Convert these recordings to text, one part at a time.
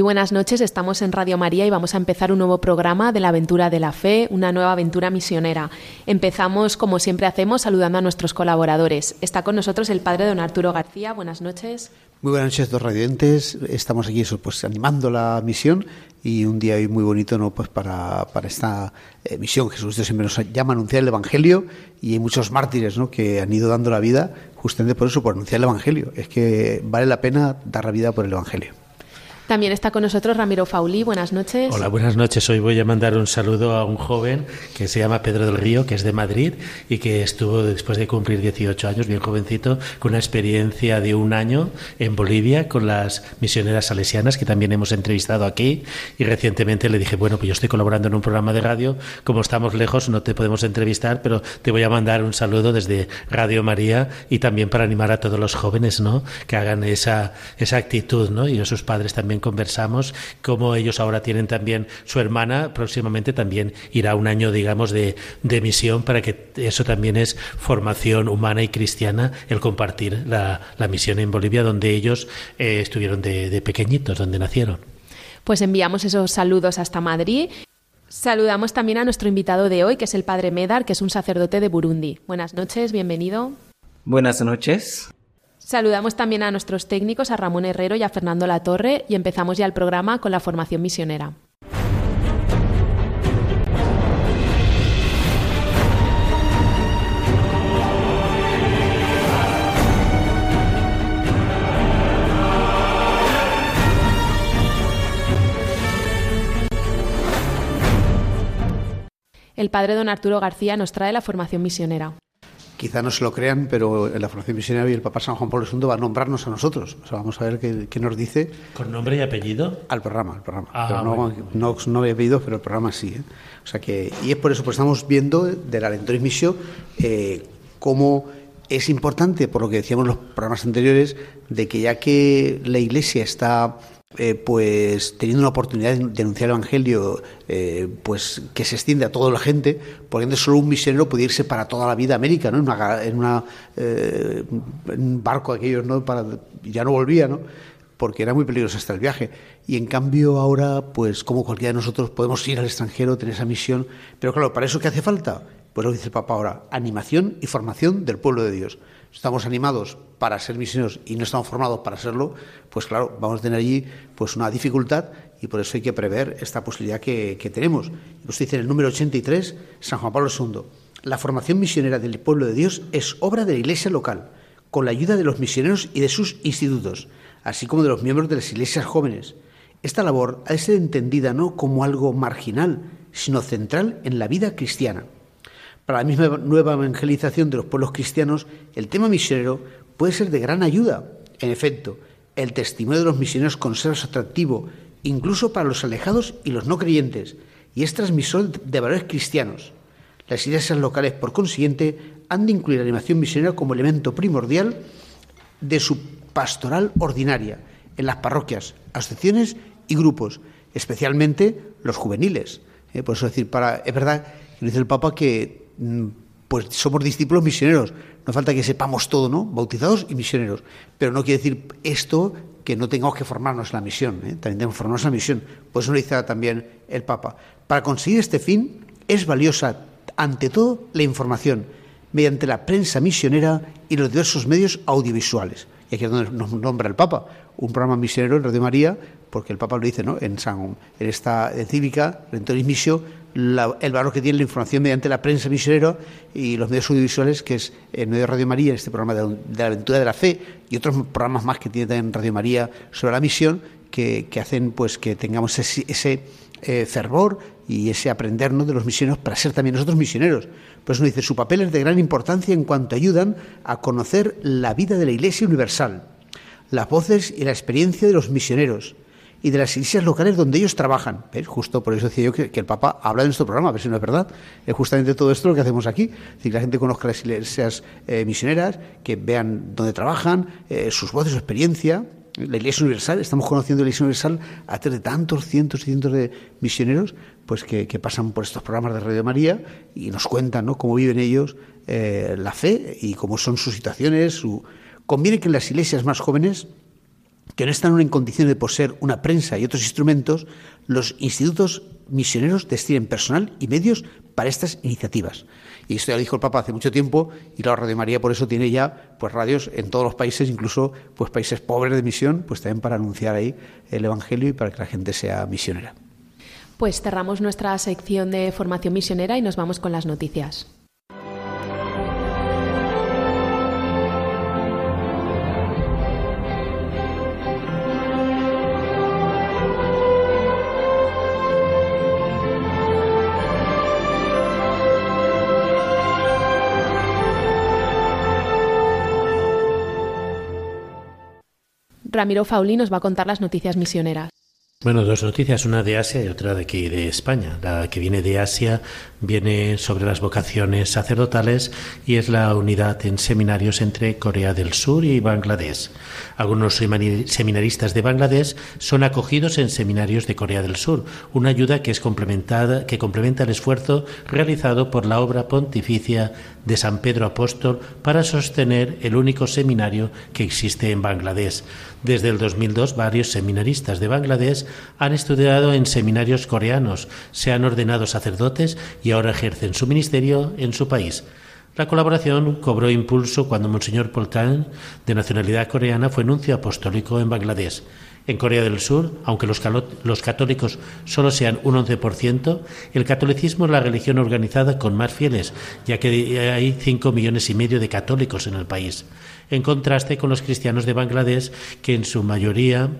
Muy buenas noches, estamos en Radio María y vamos a empezar un nuevo programa de la aventura de la fe, una nueva aventura misionera. Empezamos, como siempre hacemos, saludando a nuestros colaboradores. Está con nosotros el padre don Arturo García. Buenas noches. Muy buenas noches, dos radiantes. Estamos aquí pues, animando la misión y un día muy bonito ¿no? pues para, para esta eh, misión. Jesucristo siempre nos llama a anunciar el Evangelio y hay muchos mártires ¿no? que han ido dando la vida justamente por eso, por anunciar el Evangelio. Es que vale la pena dar la vida por el Evangelio. También está con nosotros Ramiro Fauli. Buenas noches. Hola, buenas noches. Hoy voy a mandar un saludo a un joven que se llama Pedro del Río, que es de Madrid y que estuvo después de cumplir 18 años, bien jovencito, con una experiencia de un año en Bolivia con las misioneras salesianas que también hemos entrevistado aquí. Y recientemente le dije, bueno, pues yo estoy colaborando en un programa de radio. Como estamos lejos, no te podemos entrevistar, pero te voy a mandar un saludo desde Radio María y también para animar a todos los jóvenes, ¿no? Que hagan esa, esa actitud, ¿no? Y a sus padres también conversamos, como ellos ahora tienen también su hermana, próximamente también irá un año, digamos, de, de misión para que eso también es formación humana y cristiana, el compartir la, la misión en Bolivia, donde ellos eh, estuvieron de, de pequeñitos, donde nacieron. Pues enviamos esos saludos hasta Madrid. Saludamos también a nuestro invitado de hoy, que es el padre Medar, que es un sacerdote de Burundi. Buenas noches, bienvenido. Buenas noches. Saludamos también a nuestros técnicos, a Ramón Herrero y a Fernando Latorre, y empezamos ya el programa con la formación misionera. El padre don Arturo García nos trae la formación misionera quizá no se lo crean, pero en la formación misionera y el Papa San Juan Pablo II va a nombrarnos a nosotros. O sea, vamos a ver qué, qué nos dice. ¿Con nombre y apellido? Al programa, al programa. Ah, pero no, bueno. no, no había apellido, pero el programa sí. ¿eh? O sea que, y es por eso, pues estamos viendo de la Lentoris Misión eh, cómo es importante, por lo que decíamos en los programas anteriores, de que ya que la Iglesia está eh, pues teniendo una oportunidad de denunciar el Evangelio eh, pues que se extiende a toda la gente, por ende solo un misionero puede irse para toda la vida a América, ¿no? en, una, en, una, eh, un barco aquellos, ¿no? para, ya no volvía, ¿no? porque era muy peligroso hasta el viaje. Y en cambio ahora, pues como cualquiera de nosotros, podemos ir al extranjero, tener esa misión. Pero claro, ¿para eso qué hace falta? Pues lo dice el Papa ahora, animación y formación del pueblo de Dios. Estamos animados para ser misioneros y no estamos formados para serlo, pues claro, vamos a tener allí pues una dificultad y por eso hay que prever esta posibilidad que, que tenemos. Usted dice en el número 83, San Juan Pablo II, la formación misionera del pueblo de Dios es obra de la iglesia local, con la ayuda de los misioneros y de sus institutos, así como de los miembros de las iglesias jóvenes. Esta labor ha de ser entendida no como algo marginal, sino central en la vida cristiana. Para la misma nueva evangelización de los pueblos cristianos, el tema misionero puede ser de gran ayuda. En efecto, el testimonio de los misioneros conserva su atractivo incluso para los alejados y los no creyentes, y es transmisor de valores cristianos. Las iglesias locales, por consiguiente, han de incluir la animación misionera como elemento primordial de su pastoral ordinaria en las parroquias, asociaciones y grupos, especialmente los juveniles. Eh, por eso decir, para, es verdad, dice el Papa que pues somos discípulos misioneros. No falta que sepamos todo, ¿no? Bautizados y misioneros. Pero no quiere decir esto que no tengamos que formarnos en la misión. ¿eh? También tenemos que formarnos la misión. Por eso lo dice también el Papa. Para conseguir este fin es valiosa, ante todo, la información mediante la prensa misionera y los diversos medios audiovisuales. Y aquí es donde nos nombra el Papa, un programa misionero en Radio María, porque el Papa lo dice ¿no? en, San, en esta cívica, Rentoris la, el valor que tiene la información mediante la prensa misionera y los medios audiovisuales, que es el medio de Radio María, este programa de, la aventura de la fe, y otros programas más que tiene también Radio María sobre la misión, que, que hacen pues que tengamos ese, ese eh, fervor y ese aprendernos de los misioneros para ser también nosotros misioneros. Por eso dice, su papel es de gran importancia en cuanto ayudan a conocer la vida de la Iglesia universal, las voces y la experiencia de los misioneros, y de las iglesias locales donde ellos trabajan. Justo por eso decía yo que, el Papa habla en nuestro programa, a ver si no es verdad. Es justamente todo esto lo que hacemos aquí. Que la gente conozca las iglesias eh, misioneras, que vean dónde trabajan, eh, sus voces, su experiencia. La Iglesia Universal, estamos conociendo la Iglesia Universal a través de tantos cientos y cientos de misioneros pues que, pasan por estos programas de Radio María y nos cuentan ¿no? cómo viven ellos eh, la fe y cómo son sus situaciones. Su... Conviene que en las iglesias más jóvenes que no están en condiciones de poseer una prensa y otros instrumentos, los institutos misioneros destinen personal y medios para estas iniciativas. Y esto ya lo dijo el Papa hace mucho tiempo y la Radio María por eso tiene ya pues radios en todos los países, incluso pues países pobres de misión, pues también para anunciar ahí el Evangelio y para que la gente sea misionera. Pues cerramos nuestra sección de formación misionera y nos vamos con las noticias. Ramiro Fauli nos va a contar las noticias misioneras. Bueno, dos noticias, una de Asia y otra de aquí de España. La que viene de Asia viene sobre las vocaciones sacerdotales y es la unidad en seminarios entre Corea del Sur y Bangladesh. Algunos seminaristas de Bangladesh son acogidos en seminarios de Corea del Sur, una ayuda que es complementada que complementa el esfuerzo realizado por la obra pontificia de San Pedro Apóstol para sostener el único seminario que existe en Bangladesh. Desde el 2002, varios seminaristas de Bangladesh han estudiado en seminarios coreanos, se han ordenado sacerdotes y ahora ejercen su ministerio en su país. La colaboración cobró impulso cuando Monseñor Poltan, de nacionalidad coreana, fue nuncio apostólico en Bangladesh. En Corea del Sur, aunque los, los, católicos solo sean un 11%, el catolicismo es la religión organizada con más fieles, ya que hay 5 millones y medio de católicos en el país en contraste con los cristianos de Bangladesh, que en su mayoría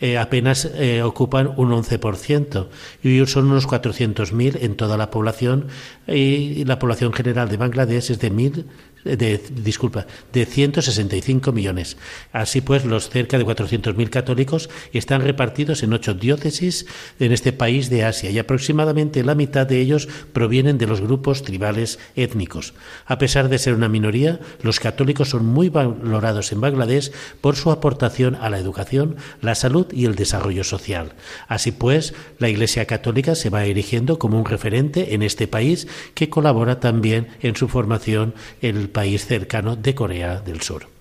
eh, apenas eh, ocupan un 11% y son unos 400.000 en toda la población. Y la población general de Bangladesh es de mil de, disculpa, de 165 millones. Así pues, los cerca de 400.000 católicos están repartidos en ocho diócesis en este país de Asia y aproximadamente la mitad de ellos provienen de los grupos tribales étnicos. A pesar de ser una minoría, los católicos son muy valorados en Bangladesh por su aportación a la educación, la salud y el desarrollo social. Así pues, la Iglesia Católica se va erigiendo como un referente en este país que colabora también en su formación en el país cercano de Corea del Sur.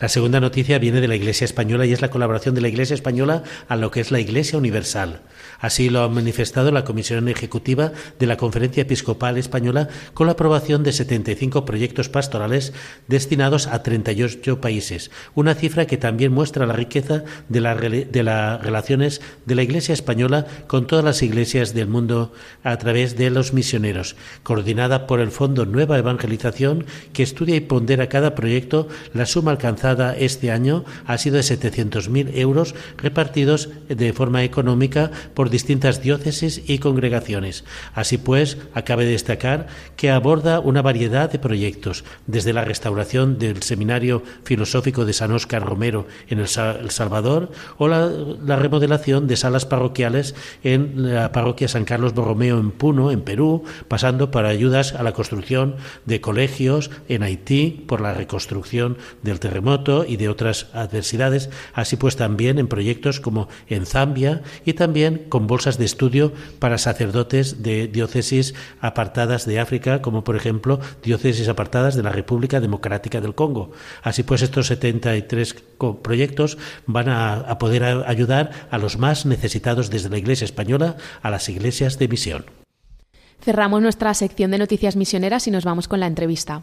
La segunda noticia viene de la Iglesia Española y es la colaboración de la Iglesia Española a lo que es la Iglesia Universal. Así lo ha manifestado la Comisión Ejecutiva de la Conferencia Episcopal Española con la aprobación de 75 proyectos pastorales destinados a 38 países, una cifra que también muestra la riqueza de, de las relaciones de la Iglesia Española con todas las iglesias del mundo a través de los misioneros, coordinada por el Fondo Nueva Evangelización que estudia y pondera cada proyecto la suma alcanzada este año ha sido de 700.000 euros repartidos de forma económica por distintas diócesis y congregaciones. Así pues, acabe de destacar que aborda una variedad de proyectos, desde la restauración del Seminario Filosófico de San Óscar Romero en El Salvador o la, la remodelación de salas parroquiales en la parroquia San Carlos Borromeo en Puno, en Perú, pasando por ayudas a la construcción de colegios en Haití por la reconstrucción del terremoto y de otras adversidades, así pues también en proyectos como en Zambia y también con bolsas de estudio para sacerdotes de diócesis apartadas de África, como por ejemplo diócesis apartadas de la República Democrática del Congo. Así pues estos 73 proyectos van a, poder ayudar a los más necesitados desde la Iglesia española a las iglesias de misión. Cerramos nuestra sección de noticias misioneras y nos vamos con la entrevista.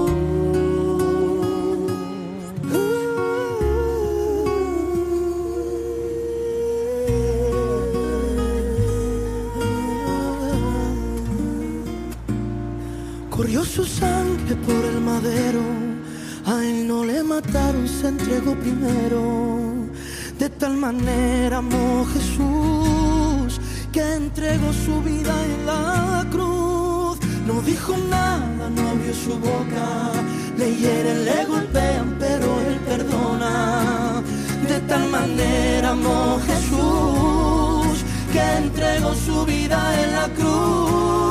Su sangre por el madero, a él no le mataron, se entregó primero. De tal manera amó Jesús que entregó su vida en la cruz. No dijo nada, no abrió su boca. Le hieren, le golpean, pero él perdona. De tal manera amó Jesús que entregó su vida en la cruz.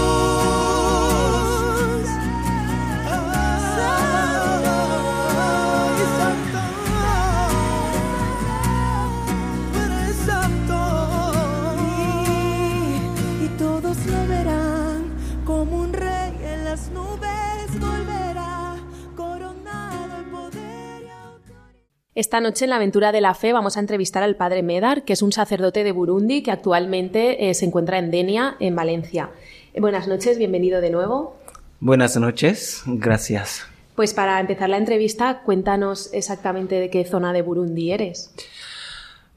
Esta noche en la aventura de la fe vamos a entrevistar al padre Medar, que es un sacerdote de Burundi que actualmente eh, se encuentra en Denia, en Valencia. Eh, buenas noches, bienvenido de nuevo. Buenas noches, gracias. Pues para empezar la entrevista, cuéntanos exactamente de qué zona de Burundi eres.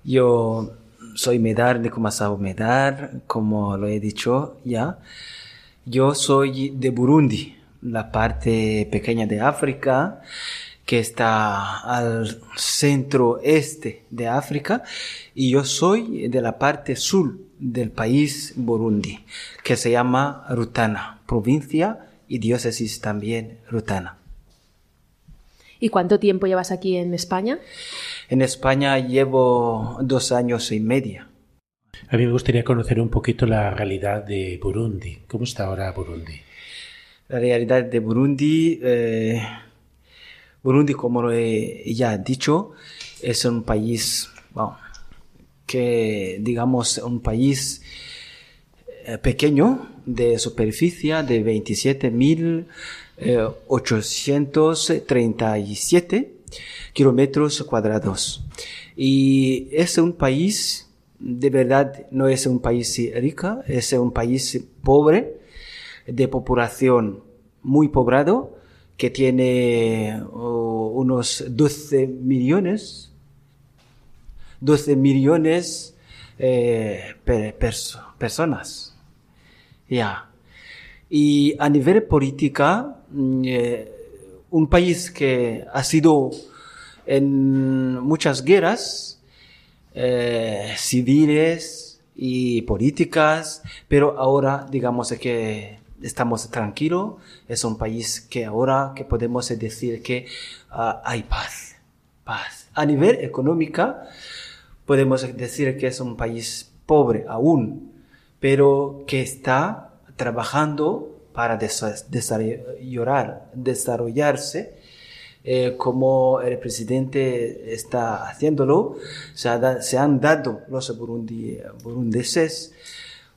Yo soy Medar de Kumasao Medar, como lo he dicho ya. Yo soy de Burundi, la parte pequeña de África que está al centro este de África y yo soy de la parte sur del país Burundi, que se llama Rutana, provincia y diócesis también Rutana. ¿Y cuánto tiempo llevas aquí en España? En España llevo dos años y medio. A mí me gustaría conocer un poquito la realidad de Burundi. ¿Cómo está ahora Burundi? La realidad de Burundi eh, Burundi, como lo he ya dicho, es un país que, digamos, un país eh, pequeño de superficie de 27.837 eh, kilómetros cuadrados. Y es un país, de verdad, no es un país rico, es un país pobre, de población muy poblado, que tiene unos 12 millones, 12 millones eh, personas. Ya. Y a nivel política, mm, eh, un país que ha sido en muchas guerras eh, civiles y políticas, pero ahora digamos que estamos tranquilos, es un país que ahora que podemos decir que ah, hay paz, paz. A nivel económico, podemos decir que es un país pobre aún, pero que está trabajando para desarrollar, desarrollarse eh, como el presidente está haciéndolo, se, han dado los burundeses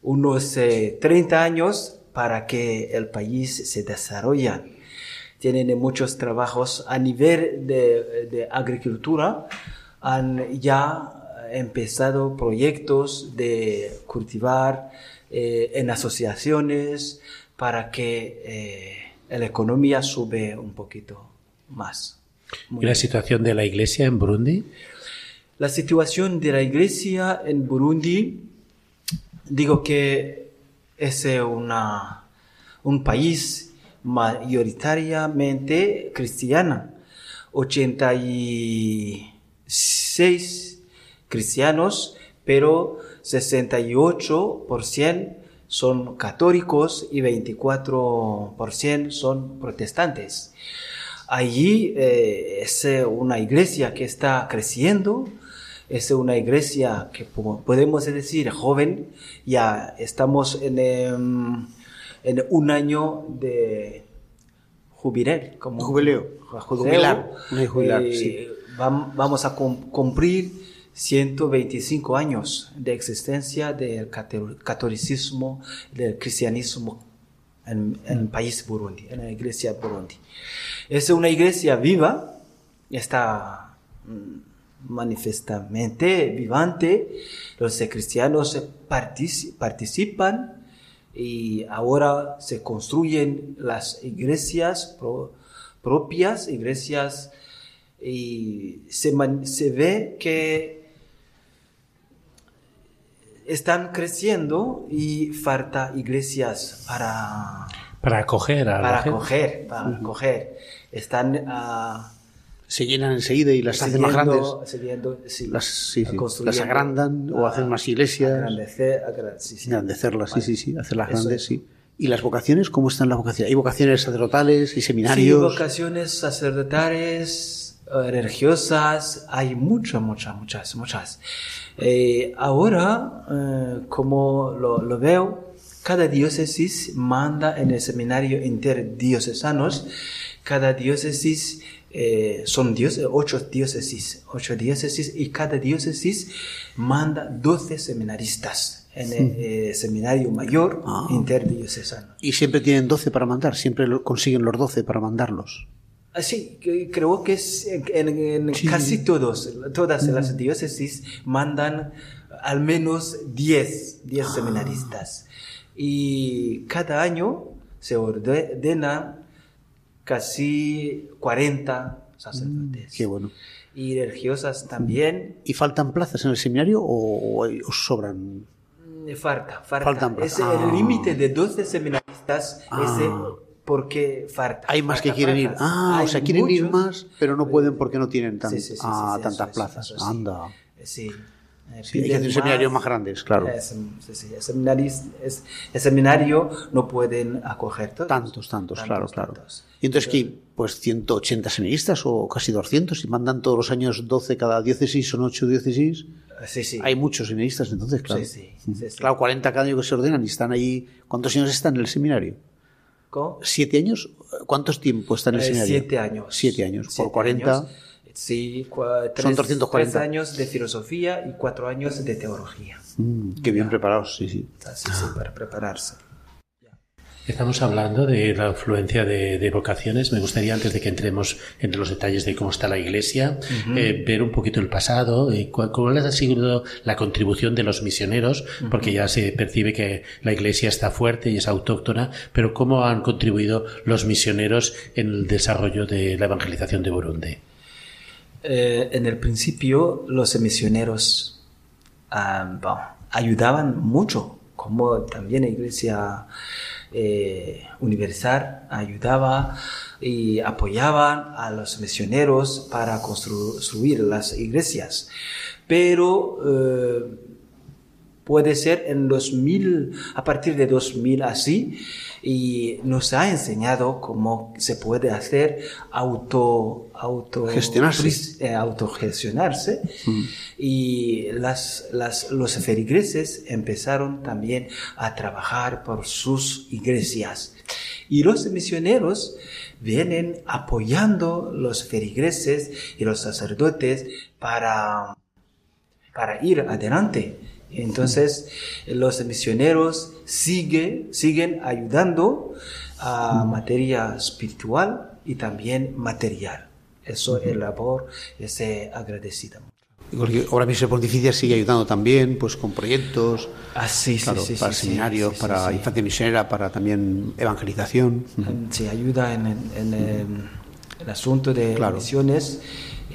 unos 30 eh, años para que el país se desarrolle. Tienen muchos trabajos a nivel de, agricultura, han ya empezado proyectos de cultivar eh, en asociaciones para que eh, la economía sube un poquito más. ¿Y la situación de la iglesia en Burundi? La situación de la iglesia en Burundi, digo que es una, un país mayoritariamente cristiano. 86 cristianos, pero 68% son católicos y 24% son protestantes. Allí eh, es una iglesia que está creciendo es una iglesia que podemos decir joven, ya estamos en, em, en un año de jubileo. Como, jubileo. Jubilar. jubilar eh, vamos a cumplir 125 años de existencia del catolicismo, del cristianismo en, en, el país Burundi, en la iglesia Burundi. Es una iglesia viva, está mm, manifestamente vivante, los cristianos participan y ahora se construyen las iglesias propias, iglesias, y se, se ve que están creciendo y falta iglesias para para acoger para acoger para acoger. Están uh, se llenan enseguida y las hacen más grandes las, sí, las agrandan o hacen más iglesias agrandecer, agrandecerlas sí sí sí hacerlas grandes sí ¿Y las vocaciones? ¿Cómo están las vocaciones? ¿Hay vocaciones sacerdotales y seminarios? Sí, vocaciones sacerdotales, eh, religiosas, hay muchas, muchas, muchas, muchas. Eh, ahora, eh, como lo, lo, veo, cada diócesis manda en el seminario interdiocesanos, cada diócesis eh, son dios, ocho diócesis, ocho diócesis, y cada diócesis manda doce seminaristas en el seminario mayor ah. interdiocesano. ¿Y siempre tienen doce para mandar? ¿Siempre consiguen los doce para mandarlos? Ah, sí, creo que es en, casi todos, todas las diócesis mandan al menos 10, 10 ah. seminaristas. Y cada año se ordenan casi 40 sacerdotes. qué bueno. Y religiosas también. ¿Y faltan plazas en el seminario o, os sobran? Mm, falta, falta. Faltan plazas. Es el ah. límite de 12 seminaristas. Ese porque falta. Hay más que quieren ir. Ah, o sea, quieren ir más, pero no pueden porque no tienen ah, tantas plazas. Anda. Sí. Sí, hay que hacer seminarios más grandes, claro. el, seminario, no pueden acoger todos. Tantos, tantos, claro, claro. Y entonces, ¿qué? Pues 180 seminaristas o casi 200 y mandan todos los años 12 cada diócesis, son 8 diócesis. Sí, sí. Hay muchos seminaristas entonces, claro. Sí, sí, Claro, 40 cada año que se ordenan y están ahí. ¿Cuántos años están en el seminario? ¿Siete años? ¿Cuántos tiempo está en el eh, seminario? Siete años. Siete años. por 40. Sí, son 340. Tres años de filosofía y cuatro años de teología. Mm, qué bien preparados, sí, sí. Sí, sí, para prepararse. Estamos hablando de la influencia de, vocaciones. Me gustaría, antes de que entremos en los detalles de cómo está la Iglesia, eh, ver un poquito el pasado, y cuál, ha sido la contribución de los misioneros, porque ya se percibe que la Iglesia está fuerte y es autóctona, pero cómo han contribuido los misioneros en el desarrollo de la evangelización de Burundi. Eh, en el principio, los misioneros ah, ayudaban mucho, como también la Iglesia eh, universal ayudaba y apoyaba a los misioneros para construir las iglesias. Pero eh, puede ser en 2000, a partir de 2000 así, y nos ha enseñado cómo se puede hacer auto, auto gestionarse, eh, autogestionarse. Mm. y las, las, los feligreses empezaron también a trabajar por sus iglesias. Y los misioneros vienen apoyando los feligreses y los sacerdotes para, para ir adelante entonces, los misioneros sigue, siguen ayudando a materia espiritual y también material. Eso es labor, es agradecida. Ahora mismo Pontificia sigue ayudando también pues con proyectos ah, sí, sí, para seminarios, para infancia misionera, para también evangelización. Sí, ayuda en, el asunto de misiones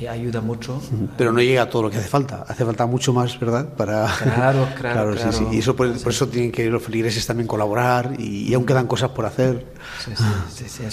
ayuda mucho. Pero no llega a todo lo que hace falta, hace falta mucho más, ¿verdad? Para... Claro, claro. claro, Sí, sí. Y eso por, eso tienen que los feligreses también colaborar y, aún quedan cosas por hacer.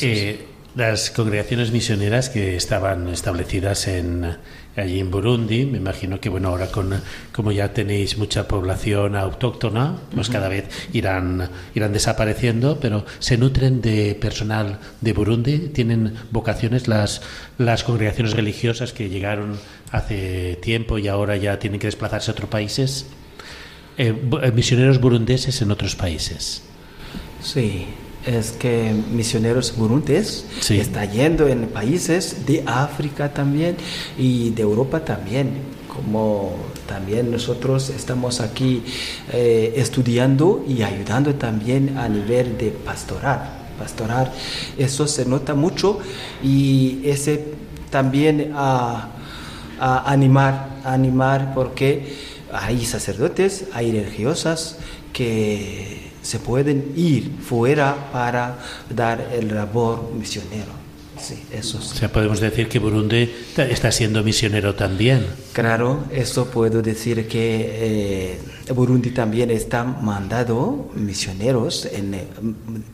Eh, Las congregaciones misioneras que estaban establecidas en, allí en Burundi, me imagino que bueno, ahora con, como ya tenéis mucha población autóctona, pues cada vez irán, irán desapareciendo, pero se nutren de personal de Burundi, tienen vocaciones las, las congregaciones religiosas que llegaron hace tiempo y ahora ya tienen que desplazarse a otros países, eh, eh, misioneros burundeses en otros países. Sí, es que misioneros burundés Sí. está yendo en países de África también y de Europa también. Como también nosotros estamos aquí eh, estudiando y ayudando también a nivel de pastoral. Pastoral, eso se nota mucho y ese también a, a animar, a animar porque hay sacerdotes, hay religiosas que se pueden ir fuera para dar el labor misionero. Sí, eso O sí. sea, podemos decir que Burundi está siendo misionero también. Claro, eso puedo decir que eh, Burundi también está mandando misioneros en eh,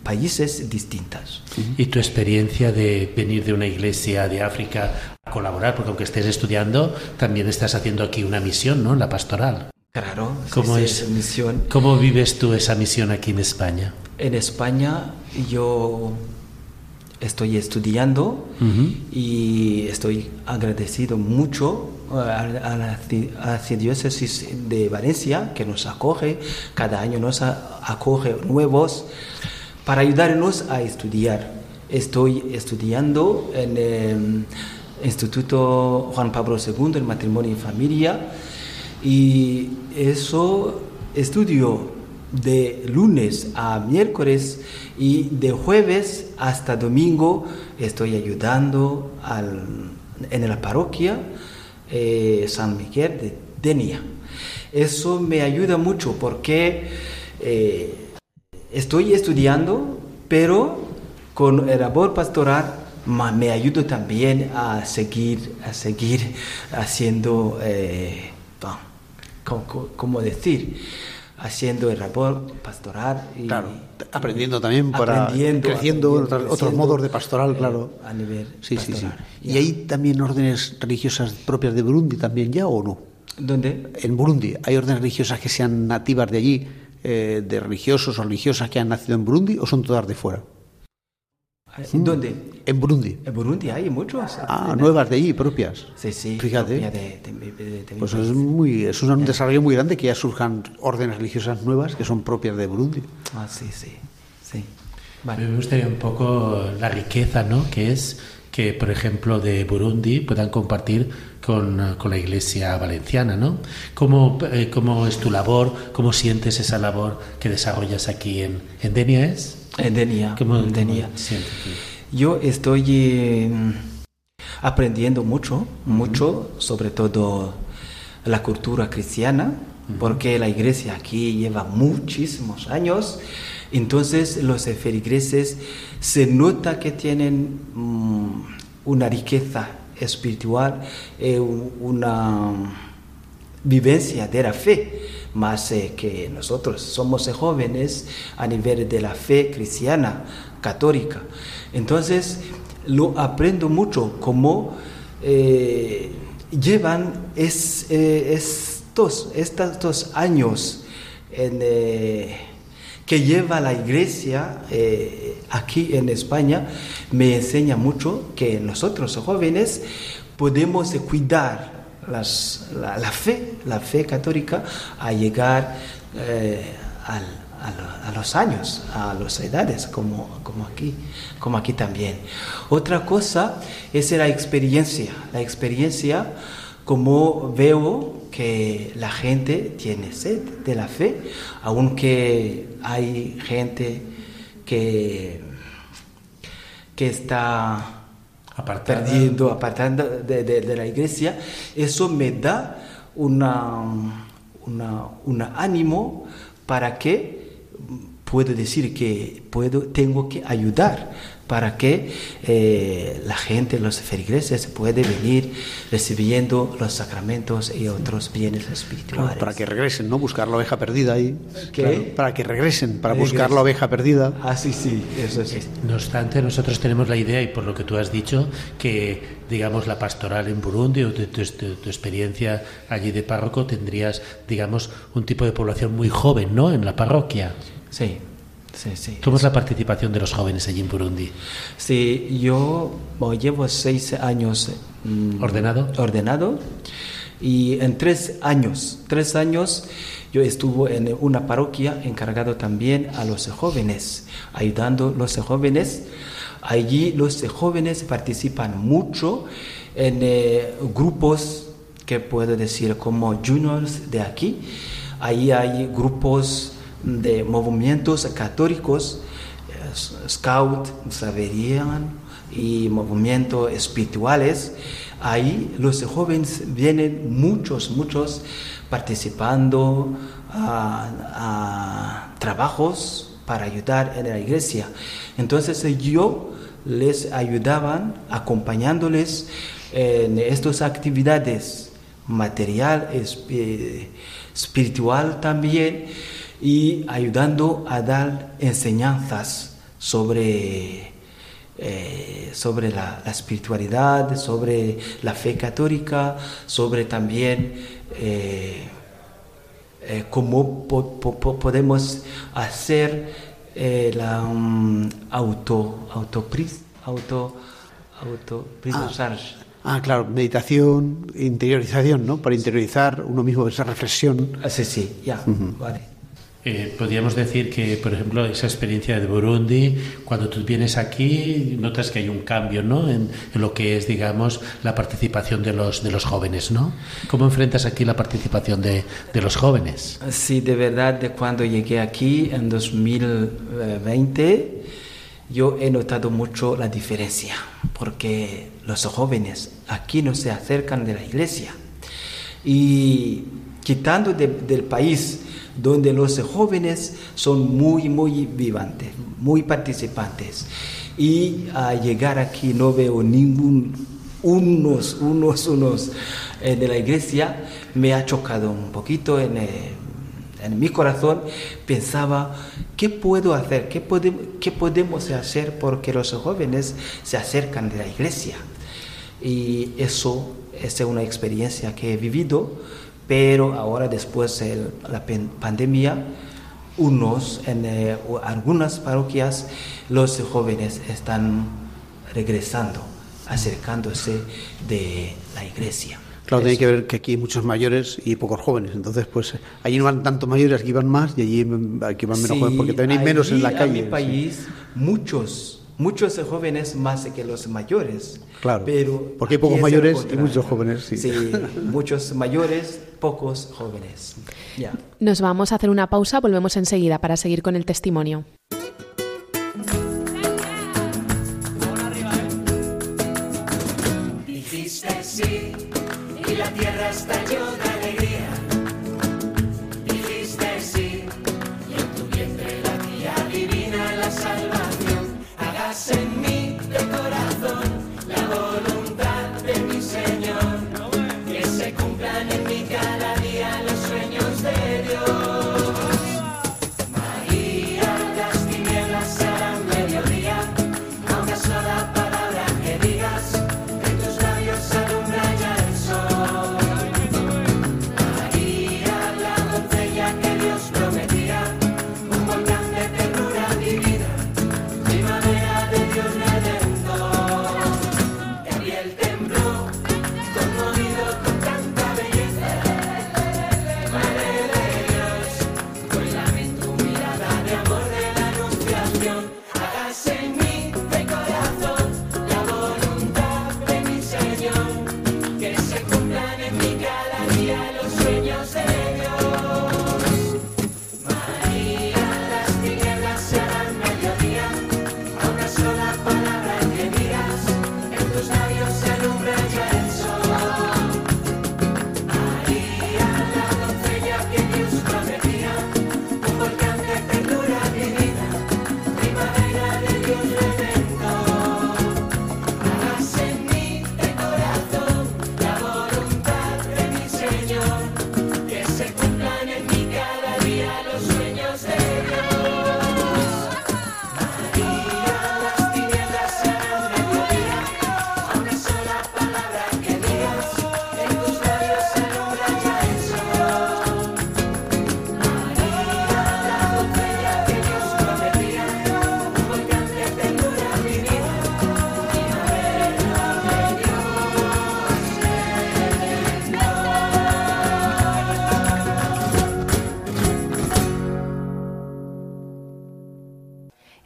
países distintos. Y tu experiencia de venir de una iglesia de África a colaborar, porque aunque estés estudiando, también estás haciendo aquí una misión, ¿no? La pastoral. Claro, ¿Cómo es? sí, misión. ¿Cómo vives tú esa misión aquí en España? En España yo estoy estudiando y estoy agradecido mucho a a la archidiócesis de Valencia que nos acoge, cada año nos acoge nuevos para ayudarnos a estudiar. Estoy estudiando en el Instituto Juan Pablo II en Matrimonio y Familia y eso estudio de lunes a miércoles y de jueves hasta domingo estoy ayudando al- en la parroquia eh, San Miguel de Denia. Eso me ayuda mucho porque eh, estoy estudiando, pero con el labor pastoral me ayuda también a seguir, a seguir haciendo, eh, pa- co- co- ¿cómo decir? Haciendo el labor pastoral y Claro, aprendiendo también para aprendiendo, creciendo aprendiendo, otros, modos de pastoral, claro. a nivel sí, sí, sí. pastoral. ¿Y Ya. hay también órdenes religiosas propias de Burundi también ya o no? ¿Dónde? En Burundi, ¿hay órdenes religiosas que sean nativas de allí, eh, de religiosos o religiosas que han nacido en Burundi o son todas de fuera? ¿Dónde? En Burundi. En Burundi hay muchos. Ah, nuevas de allí, propias. Sí, sí. Fíjate. de- de de- Pues es muy, es un desarrollo muy grande que ya surjan órdenes religiosas nuevas que son propias de Burundi. Ah, sí, sí. Sí. A mí Vale. Me gustaría un poco la riqueza, ¿no? Que es que, por ejemplo, de Burundi puedan compartir con, con la iglesia valenciana, ¿no? ¿Cómo, eh, ¿Cómo es tu labor? ¿Cómo sientes esa labor que desarrollas aquí en, en Denia? ¿Es? En Denia. ¿Cómo, en Denia. cómo sientes aquí? Yo estoy eh, aprendiendo mucho, mucho, sobre todo la cultura cristiana, porque la iglesia aquí lleva muchísimos años. Entonces los feligreses se nota que tienen mm, una riqueza espiritual, eh, una vivencia de la fe, más eh, que nosotros somos eh, jóvenes a nivel de la fe cristiana, católica. Entonces, lo aprendo mucho cómo eh, llevan es- estos, estos años que lleva la iglesia aquí en España, me enseña mucho que nosotros jóvenes podemos cuidar las- la, fe, la fe católica, a llegar eh, al- a, a los años, a las edades, como, como, aquí, como aquí también. Otra cosa es la experiencia, la experiencia como veo que la gente tiene sed de la fe, aunque hay gente que, que está Perdiendo, apartando de, de- de la iglesia, eso me da una, una, una ánimo para que puedo decir que puedo, tengo que ayudar para que eh, la gente, los feligreses, puede venir recibiendo los sacramentos y otros bienes espirituales. para que regresen, ¿no? Buscar la oveja perdida ahí. ¿Qué? para que regresen, para buscar la oveja perdida. Ah, sí, sí, eso sí. No obstante, nosotros tenemos la idea, y por lo que tú has dicho, que, digamos, la pastoral en Burundi o tu, tu, tu experiencia allí de párroco, tendrías, digamos, un tipo de población muy joven, ¿no? En la parroquia. Sí. Sí, sí. ¿Cómo es la participación de los jóvenes allí en Burundi? Sí, yo llevo seis años mm, ordenado. Ordenado y en tres años, tres años yo estuve en una parroquia encargado también a los jóvenes, ayudando a los jóvenes. Allí los jóvenes participan mucho en eh, grupos que puedo decir como juniors de aquí. Ahí hay grupos de movimientos católicos, scout, saberian y movimientos espirituales. Ahí los jóvenes vienen muchos, muchos participando a, trabajos para ayudar en la iglesia. Entonces yo les ayudaban acompañándoles en estas actividades material, espiritual también y ayudando a dar enseñanzas sobre, eh, sobre la, espiritualidad, sobre la fe católica, sobre también eh, eh, cómo podemos hacer la um, auto, auto, auto, auto, ah. Ah, claro, meditación, interiorización, ¿no? Para interiorizar uno mismo esa reflexión. Ah, sí, sí, ya, vale. Eh, podríamos decir que, por ejemplo, esa experiencia de Burundi, cuando tú vienes aquí, notas que hay un cambio ¿no? en, lo que es, digamos, la participación de los, de los jóvenes, ¿no? ¿Cómo enfrentas aquí la participación de, de los jóvenes? Sí, de verdad, de cuando llegué aquí en 2020, yo he notado mucho la diferencia, porque los jóvenes aquí no se acercan de la iglesia. Y quitando del país, donde los jóvenes son muy, muy vivantes, muy participantes. Y al llegar aquí no veo ningún, unos, unos, unos eh, de la iglesia, me ha chocado un poquito en, eh, en mi corazón. Pensaba, ¿qué puedo hacer? ¿Qué, ¿Qué podemos hacer porque los jóvenes se acercan de la iglesia? Y eso es una experiencia que he vivido pero ahora después de la pandemia, unos, en eh, algunas parroquias, los jóvenes están regresando, acercándose de la iglesia. Claro, tiene que ver que aquí hay muchos mayores y pocos jóvenes. Entonces, pues allí no van tanto mayores, aquí van más y allí aquí van menos jóvenes, porque también hay menos en la calle. En mi país, muchos muchos jóvenes más que los mayores. Claro. Pero porque hay pocos mayores y muchos jóvenes, sí. Sí, muchos mayores, pocos jóvenes. Ya. Nos vamos a hacer una pausa, volvemos enseguida para seguir con el testimonio.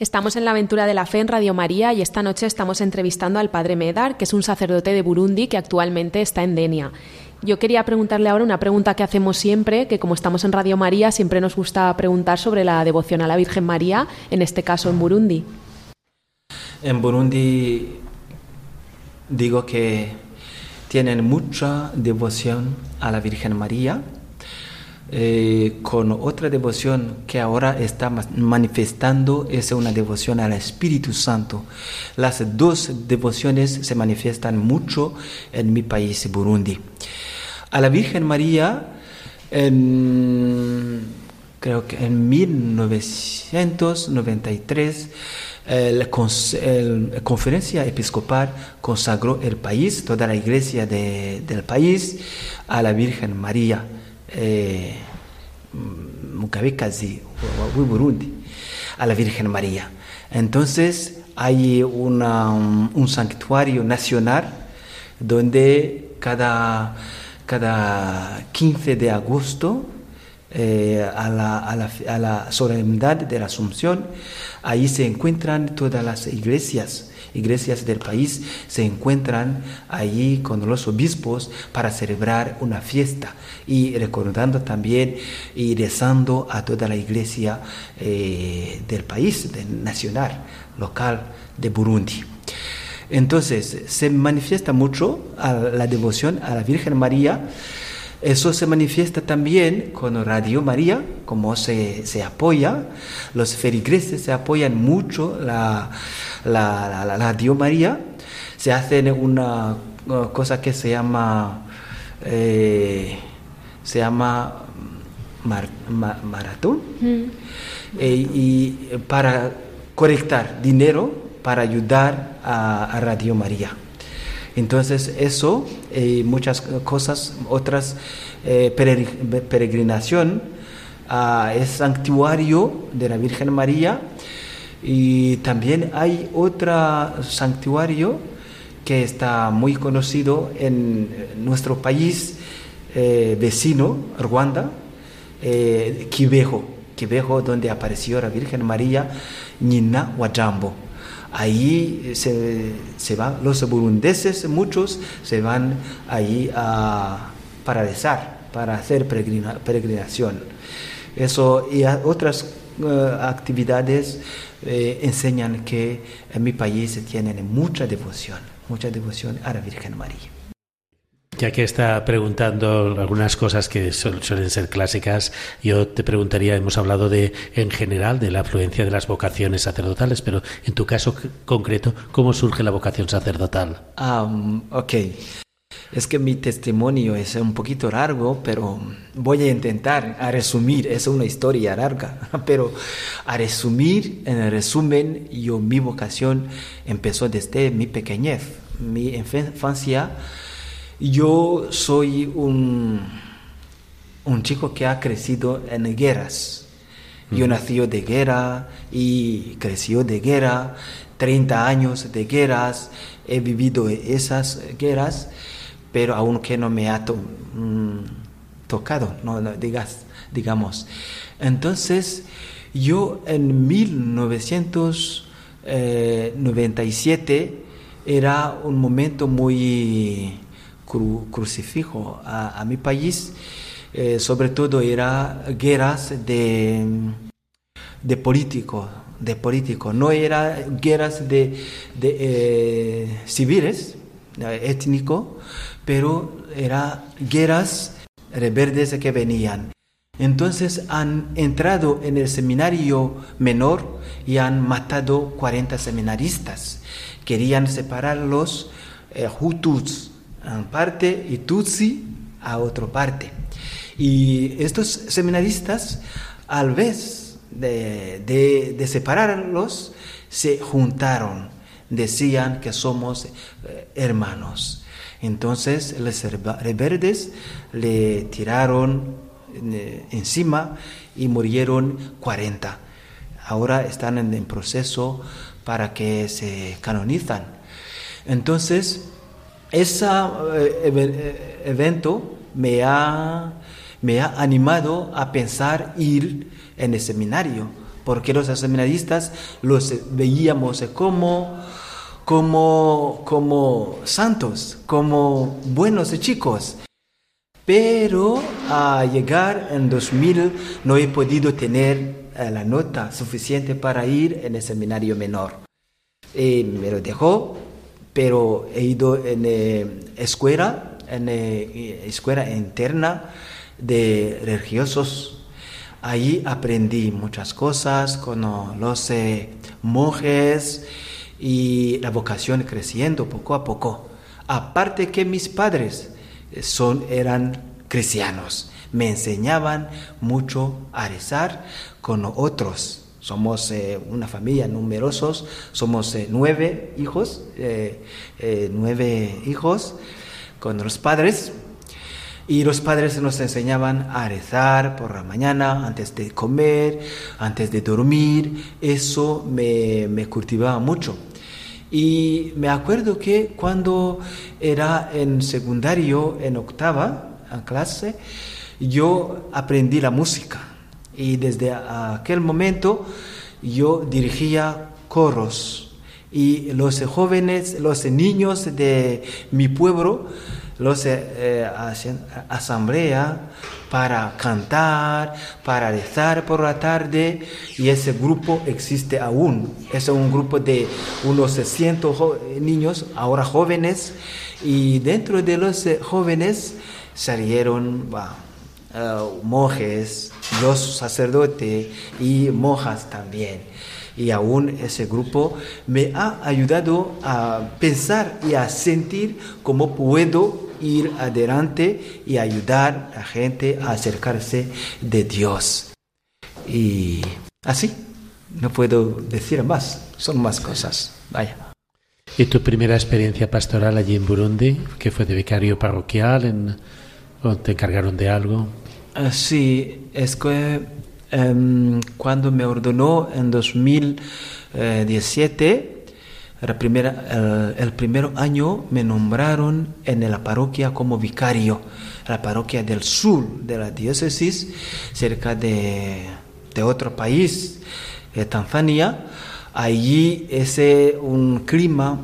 Estamos en la aventura de la fe en Radio María y esta noche estamos entrevistando al padre Medar, que es un sacerdote de Burundi que actualmente está en Denia. Yo quería preguntarle ahora una pregunta que hacemos siempre, que como estamos en Radio María, siempre nos gusta preguntar sobre la devoción a la Virgen María, en este caso en Burundi. En Burundi digo que tienen mucha devoción a la Virgen María eh, con otra devoción que ahora está manifestando es una devoción al Espíritu Santo. Las dos devociones se manifiestan mucho en mi país, Burundi. A la Virgen María, creo que en 1993, la conferencia episcopal consagró el país, toda la iglesia del país, a la Virgen María eh, Burundi, a la Virgen María. Entonces hay un santuario nacional donde cada, cada 15 de agosto eh, a, la, a, la, a, la, solemnidad de la Asunción, ahí se encuentran todas las iglesias iglesias del país se encuentran allí con los obispos para celebrar una fiesta y recordando también y rezando a toda la iglesia eh, del país, del nacional, local de Burundi. Entonces, se manifiesta mucho la devoción a la Virgen María. Eso se manifiesta también con Radio María, como se, se apoya. Los feligreses se apoyan mucho la, la, la, Radio María. Se hace una cosa que se llama, eh, se llama maratón. Eh, y para colectar dinero para ayudar a Radio María. Entonces eso y muchas cosas, otras eh, peregrinación a el santuario de la Virgen María. Y también hay otro santuario que está muy conocido en nuestro país eh, vecino, Ruanda, eh, Kibeho donde apareció la Virgen María, Nina Wajambo Ahí se, se van, los burundeses, muchos se van ahí a, para rezar, para hacer peregrinación. Eso y otras eh, actividades eh, enseñan que en mi país tienen mucha devoción, mucha devoción a la Virgen María. Ya que está preguntando algunas cosas que suelen ser clásicas, yo te preguntaría, hemos hablado de, en general, de la afluencia de las vocaciones sacerdotales, pero en tu caso concreto, ¿cómo surge la vocación sacerdotal? Um, ok. Es que mi testimonio es un poquito largo, pero voy a intentar a resumir. Es una historia larga, pero a resumir, en el resumen, yo mi vocación empezó desde mi pequeñez, mi infancia yo soy un, un chico que ha crecido en guerras. Yo nací de guerra y creció de guerra, 30 años de guerras, he vivido esas guerras, pero aunque no me ha mm, tocado, no, digas, digamos. Entonces, yo en 1997 eh, era un momento muy crucifijo a, mi país, eh, sobre todo era guerras de, de políticos, de políticos, no era guerras de, de eh, civiles, étnicos, pero era guerras rebeldes que venían. Entonces han entrado en el seminario menor y han matado 40 seminaristas. Querían separar los eh, Hutus parte y Tutsi a otra parte. Y estos seminaristas, al vez de, de, separarlos, se juntaron, decían que somos eh, hermanos. Entonces los rebeldes le tiraron eh, encima y murieron 40. Ahora están en proceso para que se canonizan. Entonces, ese eh, eh, evento me ha, me ha animado a pensar ir en el seminario, porque los seminaristas los veíamos como, como, como santos, como buenos chicos. Pero a llegar en 2000 no he podido tener eh, la nota suficiente para ir en el seminario menor. Me lo dejó, pero he ido en eh, escuela, en eh, escuela interna de religiosos. Allí aprendí muchas cosas con los monjes y la vocación creciendo poco a poco. Aparte que mis padres son, eran cristianos. Me enseñaban mucho a rezar con otros. Somos eh, una familia numerosos, somos eh, nueve hijos, eh, nueve hijos con los padres. Y los padres nos enseñaban a rezar por la mañana, antes de comer, antes de dormir. Eso me, me cultivaba mucho. Y me acuerdo que cuando era en secundario, en octava clase, yo aprendí la música. Y desde aquel momento yo dirigía coros. Y los jóvenes, los niños de mi pueblo, los eh, hacían asamblea para cantar, para rezar por la tarde y ese grupo existe aún. Es un grupo de unos 600 niños, ahora jóvenes, y dentro de los eh, jóvenes salieron eh, monjes, los sacerdotes y monjas también. Y aún ese grupo me ha ayudado a pensar y a sentir cómo puedo ir adelante y ayudar a la gente a acercarse de Dios. Y así, no puedo decir más, son más cosas. Vaya. ¿Y tu primera experiencia pastoral allí en Burundi, que fue de vicario parroquial, o te encargaron de algo? Ah, sí, es que em, cuando me ordenó en 2017, la primera, el, primer año me nombraron en la parroquia como vicario, la parroquia del sur de la diócesis, cerca de, de otro país, de Tanzania. Allí es un clima,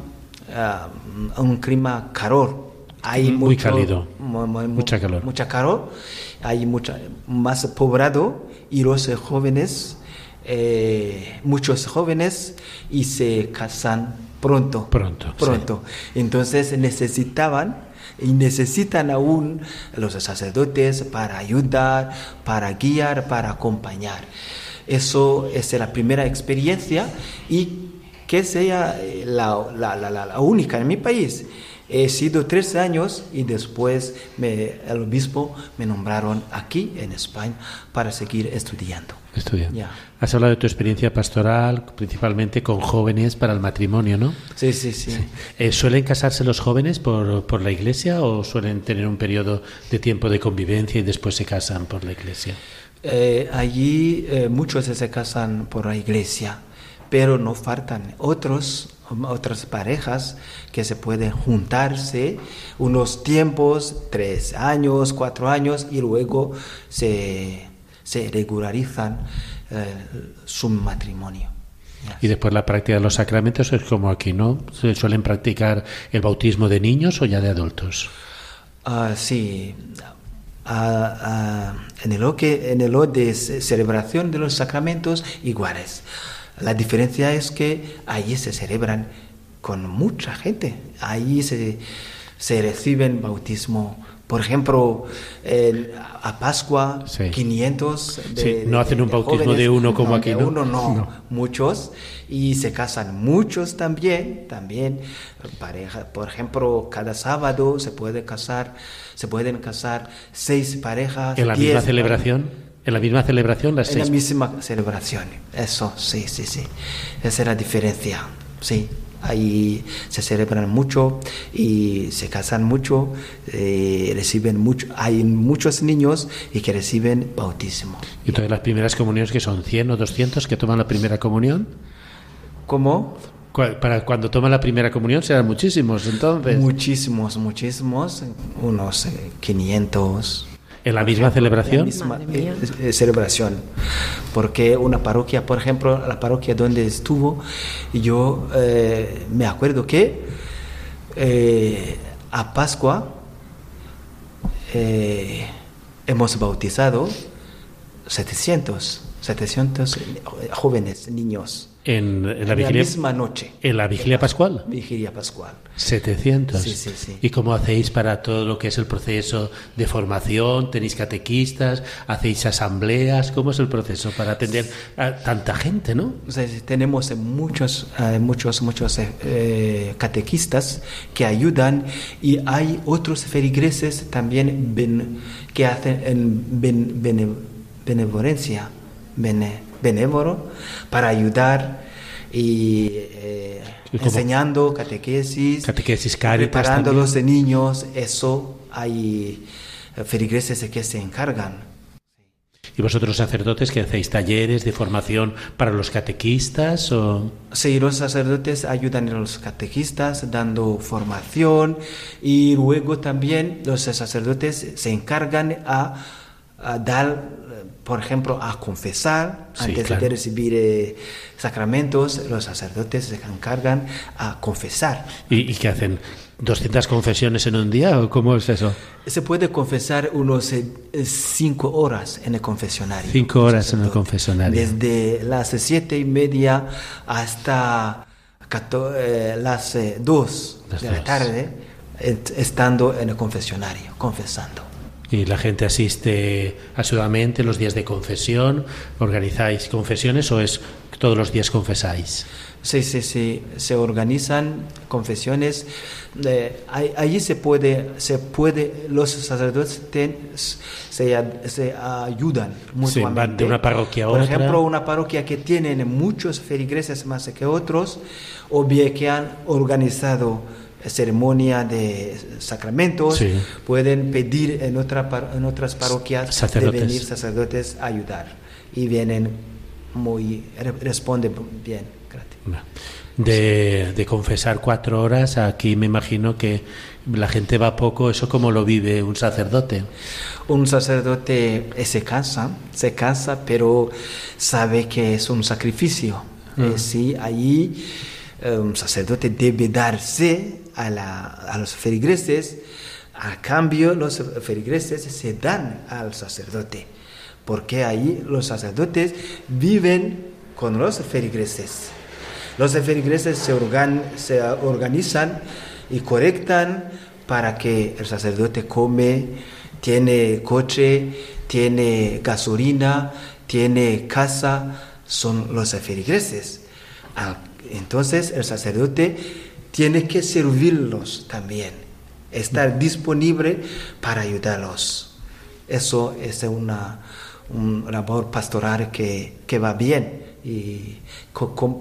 ah, un clima calor. Hay muy cálido, mucha calor. Mucha calor, hay mucha, más poblado y los jóvenes, eh, muchos jóvenes y se casan pronto. Pronto. Pronto. Entonces necesitaban y necesitan aún los sacerdotes para ayudar, para guiar, para acompañar. Eso es la primera experiencia y que sea la, la, la, la única en mi país. He sido tres años y después me, el obispo me nombraron aquí en España para seguir estudiando. Estudiando. Has hablado de tu experiencia pastoral, principalmente con jóvenes para el matrimonio, ¿no? Sí, sí, sí. Eh, ¿Suelen casarse los jóvenes por, por, la iglesia o suelen tener un periodo de tiempo de convivencia y después se casan por la iglesia? Eh, allí eh, muchos se casan por la iglesia, pero no faltan otros otras parejas que se pueden juntarse unos tiempos, tres años, cuatro años, y luego se, se regularizan eh, su matrimonio. Y después la práctica de los sacramentos es como aquí, ¿no? ¿Se suelen practicar el bautismo de niños o ya de adultos? Uh, sí. en, el, en el de celebración de los sacramentos, iguales. La diferencia es que allí se celebran con mucha gente. Allí se, se reciben bautismo. Por ejemplo, a Pascua, 500. no hacen un bautismo de uno como aquí, ¿no? Uno no, muchos. Y se casan muchos también. También, pareja, por ejemplo, cada sábado se puede casar, se pueden casar seis parejas. ¿En la misma celebración? ¿En la misma celebración las En la misma celebración, eso, sí, sí, sí. Esa es la diferencia, sí. Ahí se celebran mucho y se casan mucho, eh, reciben mucho. Hay muchos niños y que reciben bautismo. ¿Y todas las primeras comuniones que son 100 o 200 que toman la primera comunión? ¿Cómo? Para cuando toman la primera comunión serán muchísimos, entonces. Muchísimos, muchísimos, unos 500. ¿En la misma celebración? La misma eh, eh, celebración. Porque una parroquia, por ejemplo, la parroquia donde estuvo, yo eh, me acuerdo que a Pascua hemos bautizado 700, 700 jóvenes, niños. En, la, vigilia, misma noche. ¿En la vigilia pascual? Vigilia pascual. 700. Sí, sí, sí. ¿Y cómo hacéis para todo lo que es el proceso de formación? ¿Tenéis catequistas? ¿Hacéis asambleas? ¿Cómo es el proceso para atender a tanta gente, no? tenemos muchos, eh, muchos, muchos eh, catequistas que ayudan y hay otros feligreses también que hacen en benevolencia, benévolo, para ayudar y eh, enseñando catequesis, catequesis preparando los de niños, eso hay eh, feligreses que se encargan. ¿Y vosotros sacerdotes que hacéis talleres de formación para los catequistas? O? Sí, los sacerdotes ayudan a los catequistas dando formación y luego también los sacerdotes se encargan a dar, por ejemplo, a confesar antes de recibir eh, sacramentos, los sacerdotes se encargan a confesar. ¿Y, qué hacen? ¿200 confesiones en un día o cómo es eso? Se puede confesar unos 5 eh, horas en el confesionario. 5 horas en el confesionario. Desde las siete y media hasta eh, las 2 de la tarde, estando en el confesionario, confesando. Y la gente asiste asiduamente los días de confesión. ¿Organizáis confesiones o es todos los días confesáis? Sí, sí, sí. Se organizan confesiones. Eh, allí se puede, se puede, los sacerdotes se, se, ayudan mutuamente. Sí, van de una parroquia a Por otra. Por ejemplo, una parroquia que tiene muchos feligreses más que otros, o bien que han organizado ceremonia de sacramentos, pueden pedir en, otra, en otras parroquias de venir sacerdotes a ayudar y vienen muy, responden bien. De, de, confesar cuatro horas, aquí me imagino que la gente va poco, ¿eso cómo lo vive un sacerdote? Un sacerdote se cansa, se cansa, pero sabe que es un sacrificio. Mm. Eh, sí, allí eh, un sacerdote debe darse a, los feligreses, a cambio los feligreses se dan al sacerdote, porque ahí los sacerdotes viven con los feligreses. Los feligreses se, organizan y correctan para que el sacerdote come, tiene coche, tiene gasolina, tiene casa, son los feligreses. Entonces el sacerdote tiene que servirlos también, estar disponible para ayudarlos. Eso es una, labor pastoral que, va bien y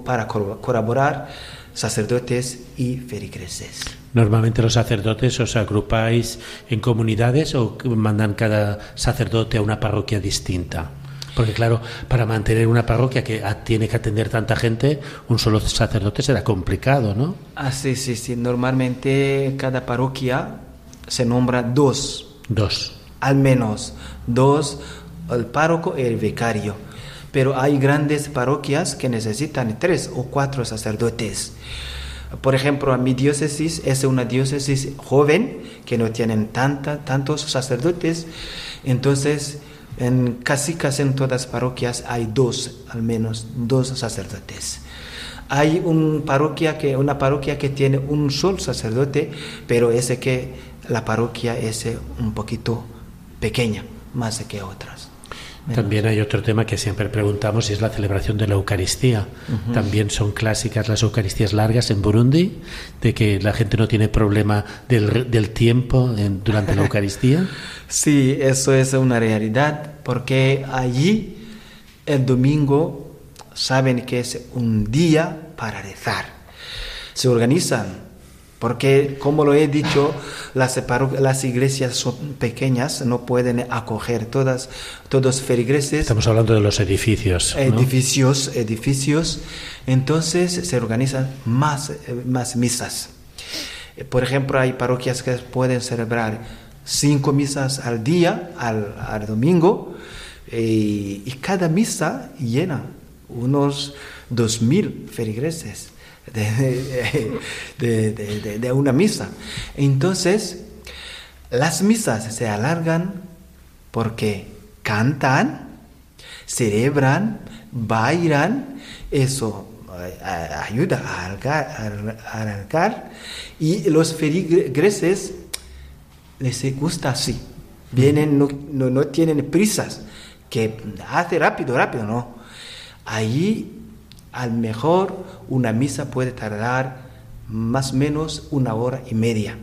para colaborar sacerdotes y feligreses. Normalmente los sacerdotes os agrupáis en comunidades o mandan cada sacerdote a una parroquia distinta. Porque claro, para mantener una parroquia que tiene que atender tanta gente, un solo sacerdote será complicado, ¿no? Ah, sí, sí, sí. Normalmente cada parroquia se nombra dos. Dos. Al menos dos, el párroco y el vicario. Pero hay grandes parroquias que necesitan tres o cuatro sacerdotes. Por ejemplo, mi diócesis es una diócesis joven que no tienen tanta, tantos sacerdotes. Entonces, en casi casi en todas las parroquias hay dos, al menos dos sacerdotes. Hay un parroquia que, una parroquia que tiene un solo sacerdote, pero es que la parroquia es un poquito pequeña, más que otras. También hay otro tema que siempre preguntamos y es la celebración de la Eucaristía. También son clásicas las Eucaristías largas en Burundi, de que la gente no tiene problema del, del tiempo durante la Eucaristía. sí, eso es una realidad, porque allí el domingo saben que es un día para rezar. Se organizan porque, como lo he dicho, las, las iglesias son pequeñas, no pueden acoger todas, todos feligreses. Estamos hablando de los edificios. Edificios, edificios. Entonces se organizan más, más misas. Por ejemplo, hay parroquias que pueden celebrar cinco misas al día, al, domingo, y, cada misa llena unos dos mil feligreses de, de, una misa. Entonces, las misas se alargan porque cantan, celebran, bailan, eso eh, ayuda a alargar, y los feligreses les gusta así. Vienen, no, no, tienen prisas, que hace rápido, rápido, no. Allí, al mejor, una misa puede tardar más o menos una hora y media.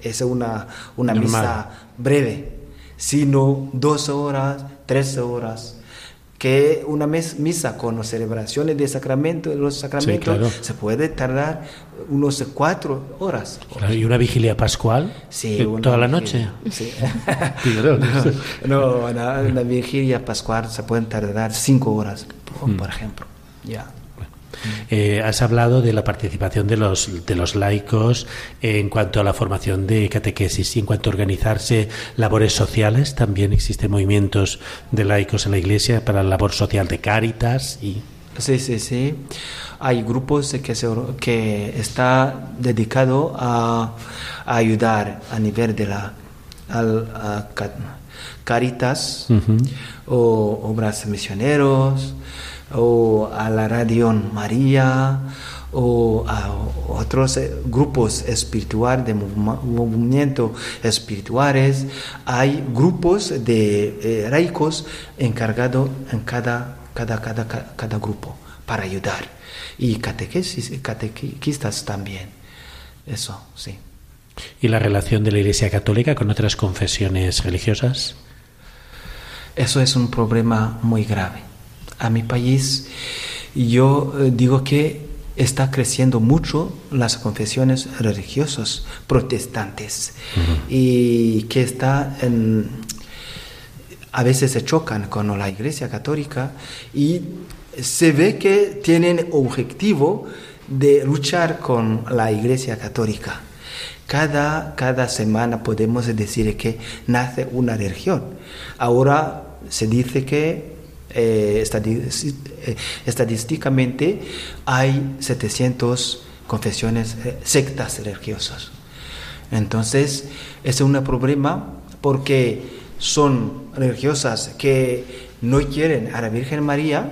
Es una, una misa breve, sino dos horas, tres horas que una misa con celebraciones de sacramento, los sacramentos, se puede tardar unos cuatro horas. ¿Y una vigilia pascual? Sí, ¿Toda la noche? Sí. no, una, vigilia pascual se puede tardar cinco horas, por, mm. ejemplo. Ya. Eh, has hablado de la participación de los, de los laicos en cuanto a la formación de catequesis y en cuanto a organizarse labores sociales. También existen movimientos de laicos en la Iglesia para la labor social de Cáritas y Sí, sí, sí. Hay grupos que, se, que está dedicado a, ayudar a nivel de la Caritas o obras misioneros o a la Radio María o a otros eh, grupos espirituales de movimiento espirituales. Hay grupos de eh, encargados en cada, cada, cada, cada, grupo para ayudar. Y catequesis, catequistas también. Eso sí. ¿Y la relación de la Iglesia Católica con otras confesiones religiosas? Eso es un problema muy grave a mi país, yo eh, digo que está creciendo mucho las confesiones religiosas protestantes y que está en, a veces se chocan con la Iglesia Católica y se ve que tienen objetivo de luchar con la Iglesia Católica. Cada, cada semana podemos decir que nace una religión. Ahora se dice que eh, eh, estadísticamente hay 700 confesiones, eh, sectas religiosas. Entonces, es un problema porque son religiosas que no quieren a la Virgen María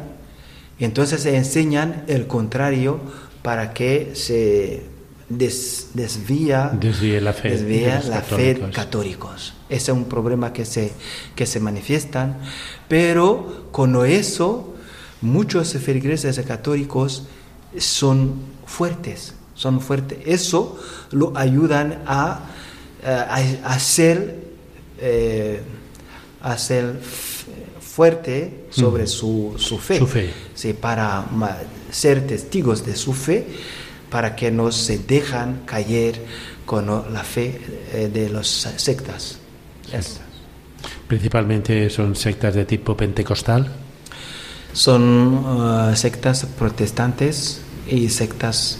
entonces se enseñan el contrario para que se desvía, la fe, desvía la fe católicos. Ese es un problema que se, que se manifiestan, pero con eso muchos feligreses católicos son fuertes, son fuertes. Eso lo ayudan a, hacer, eh, fuerte sobre su, su, fe, Sí, para ser testigos de su fe, para que no se dejan caer con la fe eh, de las sectas. Principalmente son sectas de tipo pentecostal. Son uh, sectas protestantes y sectas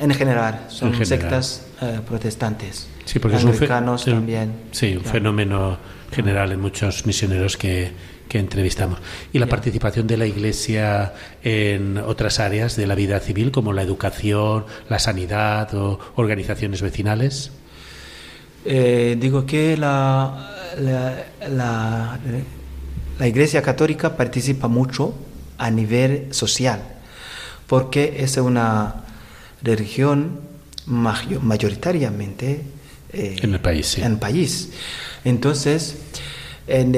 en general, son sectas uh, protestantes. Sí, porque Anglicanos también. Sí, un fenómeno general en muchos misioneros que, que entrevistamos. Y la participación de la Iglesia en otras áreas de la vida civil, como la educación, la sanidad o organizaciones vecinales. Eh, digo que la, la, la, Iglesia Católica participa mucho a nivel social, porque es una religión mayoritariamente eh, en el país. En país. Entonces, en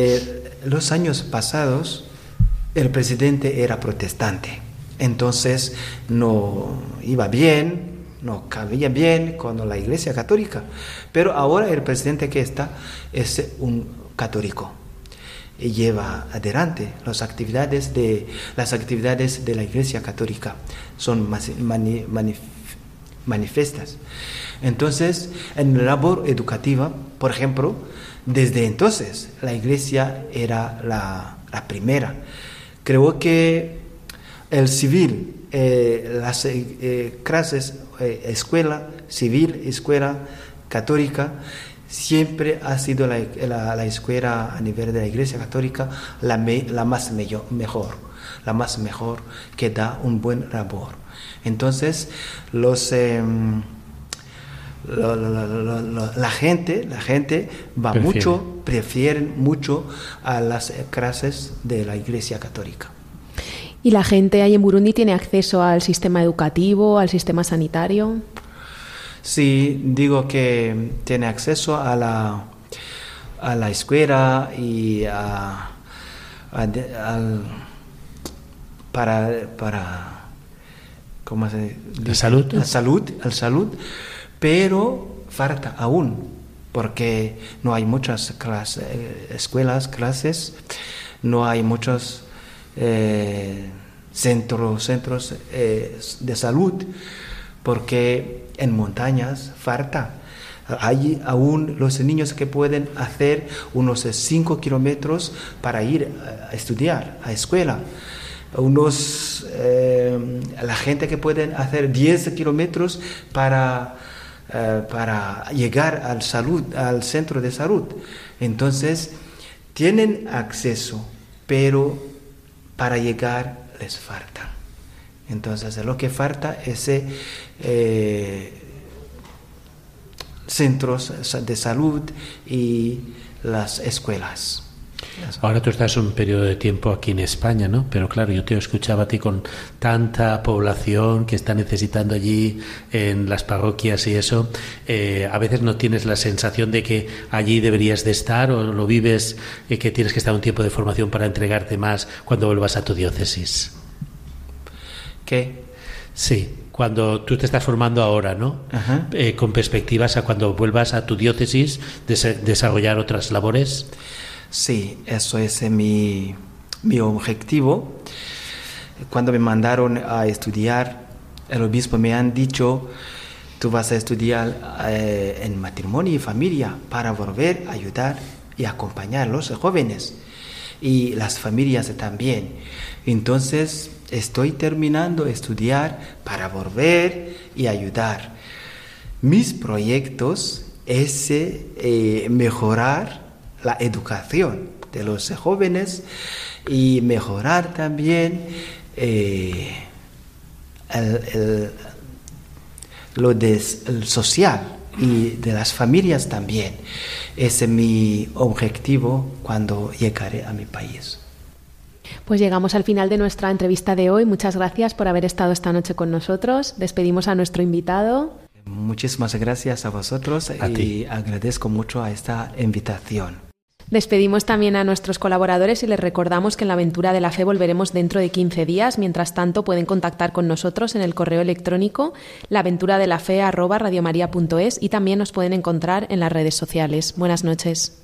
los años pasados, el presidente era protestante. Entonces, no iba bien, no cabía bien con la Iglesia Católica. Pero ahora el presidente que está es un católico y lleva adelante las actividades de, las actividades de la Iglesia Católica. Son manifiestas. Entonces, en la labor educativa, por ejemplo, desde entonces la Iglesia era la, primera. Creo que el civil, eh, las eh, clases, eh, escuela civil, escuela católica siempre ha sido la, la, escuela a nivel de la Iglesia Católica la, la más mejor, la más mejor que da un buen labor. Entonces, los... Em, la gente, la gente va mucho, prefieren mucho a las clases de la Iglesia Católica. ¿Y la gente ahí en Burundi tiene acceso al sistema educativo, al sistema sanitario? Sí, digo que tiene acceso a la, a la escuela y a, para, para ¿cómo se dice? salud? La salud, al salud, pero falta aún, porque no hay muchas eh, escuelas, clases, no hay muchos eh, centros, centros eh, de salud porque en montañas falta. Hay aún los niños que pueden hacer unos 5 kilómetros para ir a estudiar, a escuela. Unos, la gente que pueden hacer 10 kilómetros para, eh, para llegar al, salud, al centro de salud. Entonces, tienen acceso, pero para llegar les falta. Entonces, lo que falta es eh, centros de salud y las escuelas. Ahora tú estás un periodo de tiempo aquí en España, ¿no? Pero claro, yo te escuchaba a ti con tanta población que está necesitando allí en las parroquias y eso. Eh, a veces no tienes la sensación de que allí deberías de estar o lo vives y que tienes que estar un tiempo de formación para entregarte más cuando vuelvas a tu diócesis. ¿Qué? Sí, cuando tú te estás formando ahora, ¿no? Eh, con perspectivas a cuando vuelvas a tu diócesis, desarrollar otras labores. Sí, eso es mi, mi objetivo. Cuando me mandaron a estudiar, el obispo me han dicho, tú vas a estudiar eh, en matrimonio y familia para volver a ayudar y acompañar a los jóvenes y las familias también. Entonces, estoy terminando estudiar para volver y ayudar. Mis proyectos es eh, mejorar la educación de los jóvenes y mejorar también eh, lo de, social y de las familias también. Ese es mi objetivo cuando llegaré a mi país. Pues llegamos al final de nuestra entrevista de hoy. Muchas gracias por haber estado esta noche con nosotros. Despedimos a nuestro invitado. Muchísimas gracias a vosotros y agradezco mucho a esta invitación. Despedimos también a nuestros colaboradores y les recordamos que en la aventura de la fe volveremos dentro de 15 días. Mientras tanto, pueden contactar con nosotros en el correo electrónico laventuradelafe@radiomaria.es y también nos pueden encontrar en las redes sociales. Buenas noches.